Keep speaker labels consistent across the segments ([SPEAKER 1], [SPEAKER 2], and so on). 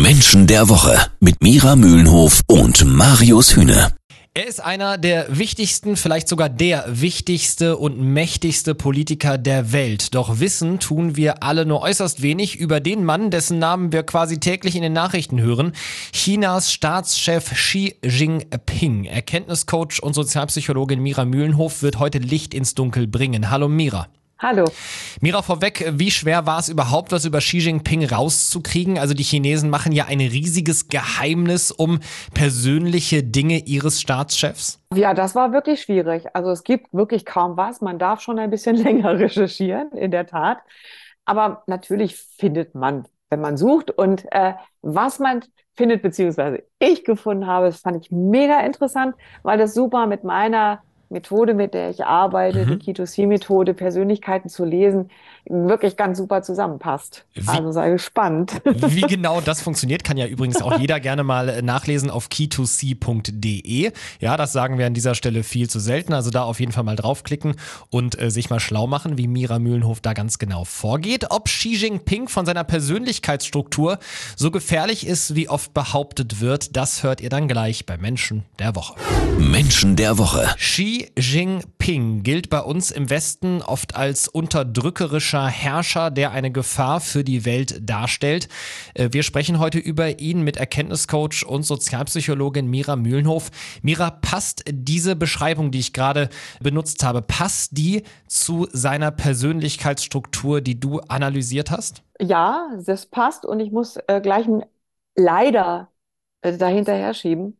[SPEAKER 1] Menschen der Woche mit Mira Mühlenhof und Marius Hühne.
[SPEAKER 2] Er ist einer der wichtigsten, vielleicht sogar der wichtigste und mächtigste Politiker der Welt. Doch wissen tun wir alle nur äußerst wenig über den Mann, dessen Namen wir quasi täglich in den Nachrichten hören. Chinas Staatschef Xi Jinping. Erkenntniscoach und Sozialpsychologin Mira Mühlenhof wird heute Licht ins Dunkel bringen. Hallo Mira.
[SPEAKER 3] Hallo.
[SPEAKER 2] Mira, vorweg, wie schwer war es überhaupt, was über Xi Jinping rauszukriegen? Also die Chinesen machen ja ein riesiges Geheimnis um persönliche Dinge ihres Staatschefs.
[SPEAKER 3] Ja, das war wirklich schwierig. Also es gibt wirklich kaum was. Man darf schon ein bisschen länger recherchieren, in der Tat. Aber natürlich findet man, wenn man sucht. Und äh, was man findet, beziehungsweise ich gefunden habe, das fand ich mega interessant, weil das super mit meiner Methode, mit der ich arbeite, mhm. die K2C-Methode, Persönlichkeiten zu lesen, wirklich ganz super zusammenpasst. Wie, also sei gespannt.
[SPEAKER 2] Wie genau das funktioniert, kann ja übrigens auch jeder gerne mal äh, nachlesen auf key2c.de. Ja, das sagen wir an dieser Stelle viel zu selten. Also da auf jeden Fall mal draufklicken und äh, sich mal schlau machen, wie Mira Mühlenhof da ganz genau vorgeht. Ob Xi Jinping von seiner Persönlichkeitsstruktur so gefährlich ist, wie oft behauptet wird, das hört ihr dann gleich bei Menschen der Woche.
[SPEAKER 1] Menschen der Woche.
[SPEAKER 2] Xi Jinping gilt bei uns im Westen oft als unterdrückerischer Herrscher, der eine Gefahr für die Welt darstellt. Äh, wir sprechen heute über ihn mit Erkenntniscoach und Sozialpsychologin Mira Mühlenhof. Mira, passt diese Beschreibung, die ich gerade benutzt habe, passt die zu seiner Persönlichkeitsstruktur, die du analysiert hast?
[SPEAKER 3] Ja, das passt und ich muss äh, gleich ein leider äh, dahinterher schieben,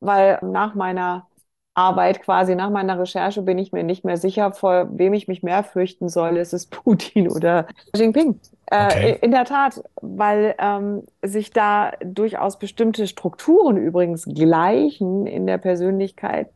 [SPEAKER 3] weil nach meiner Arbeit quasi nach meiner Recherche bin ich mir nicht mehr sicher, vor wem ich mich mehr fürchten soll. Ist es Putin oder Xi Jinping? Äh, okay. in der Tat, weil ähm, sich da durchaus bestimmte Strukturen übrigens gleichen in der Persönlichkeit.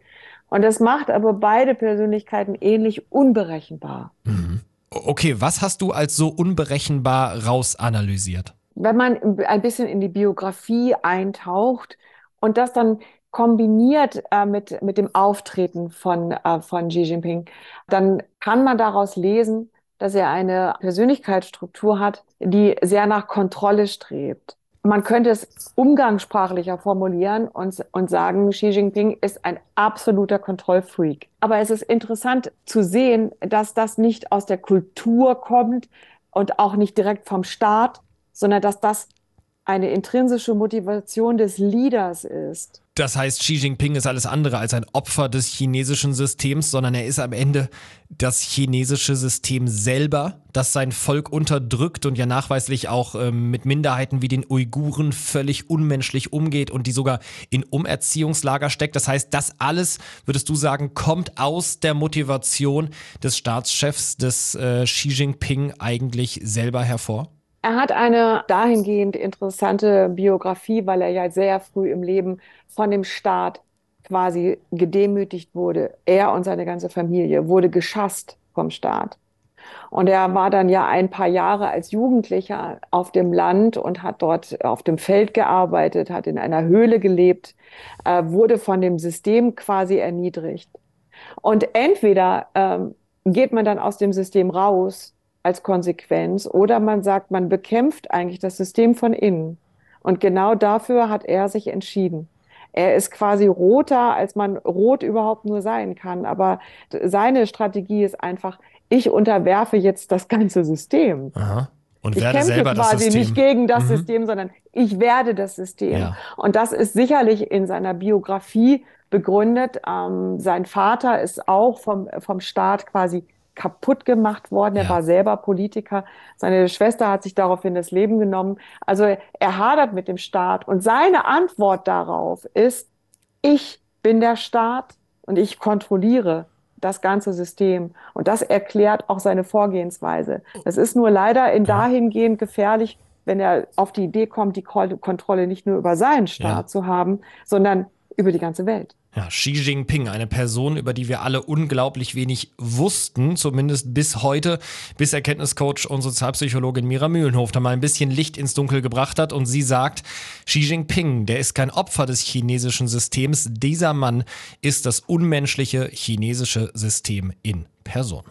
[SPEAKER 3] Und das macht aber beide Persönlichkeiten ähnlich unberechenbar.
[SPEAKER 2] Mhm. Okay, was hast du als so unberechenbar rausanalysiert?
[SPEAKER 3] Wenn man ein bisschen in die Biografie eintaucht und das dann kombiniert äh, mit, mit dem Auftreten von, äh, von Xi Jinping, dann kann man daraus lesen, dass er eine Persönlichkeitsstruktur hat, die sehr nach Kontrolle strebt. Man könnte es umgangssprachlicher formulieren und, und sagen, Xi Jinping ist ein absoluter Kontrollfreak. Aber es ist interessant zu sehen, dass das nicht aus der Kultur kommt und auch nicht direkt vom Staat, sondern dass das eine intrinsische Motivation des Leaders ist.
[SPEAKER 2] Das heißt, Xi Jinping ist alles andere als ein Opfer des chinesischen Systems, sondern er ist am Ende das chinesische System selber, das sein Volk unterdrückt und ja nachweislich auch ähm, mit Minderheiten wie den Uiguren völlig unmenschlich umgeht und die sogar in Umerziehungslager steckt. Das heißt, das alles, würdest du sagen, kommt aus der Motivation des Staatschefs des äh, Xi Jinping eigentlich selber hervor?
[SPEAKER 3] Er hat eine dahingehend interessante Biografie, weil er ja sehr früh im Leben von dem Staat quasi gedemütigt wurde. Er und seine ganze Familie wurde geschasst vom Staat. Und er war dann ja ein paar Jahre als Jugendlicher auf dem Land und hat dort auf dem Feld gearbeitet, hat in einer Höhle gelebt, äh, wurde von dem System quasi erniedrigt. Und entweder ähm, geht man dann aus dem System raus als Konsequenz oder man sagt, man bekämpft eigentlich das System von innen. Und genau dafür hat er sich entschieden. Er ist quasi roter, als man rot überhaupt nur sein kann. Aber seine Strategie ist einfach, ich unterwerfe jetzt das ganze System.
[SPEAKER 2] Aha. Und
[SPEAKER 3] ich
[SPEAKER 2] werde selber
[SPEAKER 3] quasi
[SPEAKER 2] das System.
[SPEAKER 3] nicht gegen das mhm. System, sondern ich werde das System. Ja. Und das ist sicherlich in seiner Biografie begründet. Ähm, sein Vater ist auch vom, vom Staat quasi kaputt gemacht worden. Er ja. war selber Politiker. Seine Schwester hat sich daraufhin das Leben genommen. Also er hadert mit dem Staat. Und seine Antwort darauf ist, ich bin der Staat und ich kontrolliere das ganze System. Und das erklärt auch seine Vorgehensweise. Es ist nur leider in dahingehend gefährlich, wenn er auf die Idee kommt, die Kontrolle nicht nur über seinen Staat ja. zu haben, sondern über die ganze Welt.
[SPEAKER 2] Ja, Xi Jinping, eine Person, über die wir alle unglaublich wenig wussten, zumindest bis heute, bis Erkenntniscoach und Sozialpsychologin Mira Mühlenhof da mal ein bisschen Licht ins Dunkel gebracht hat und sie sagt, Xi Jinping, der ist kein Opfer des chinesischen Systems, dieser Mann ist das unmenschliche chinesische System in Person.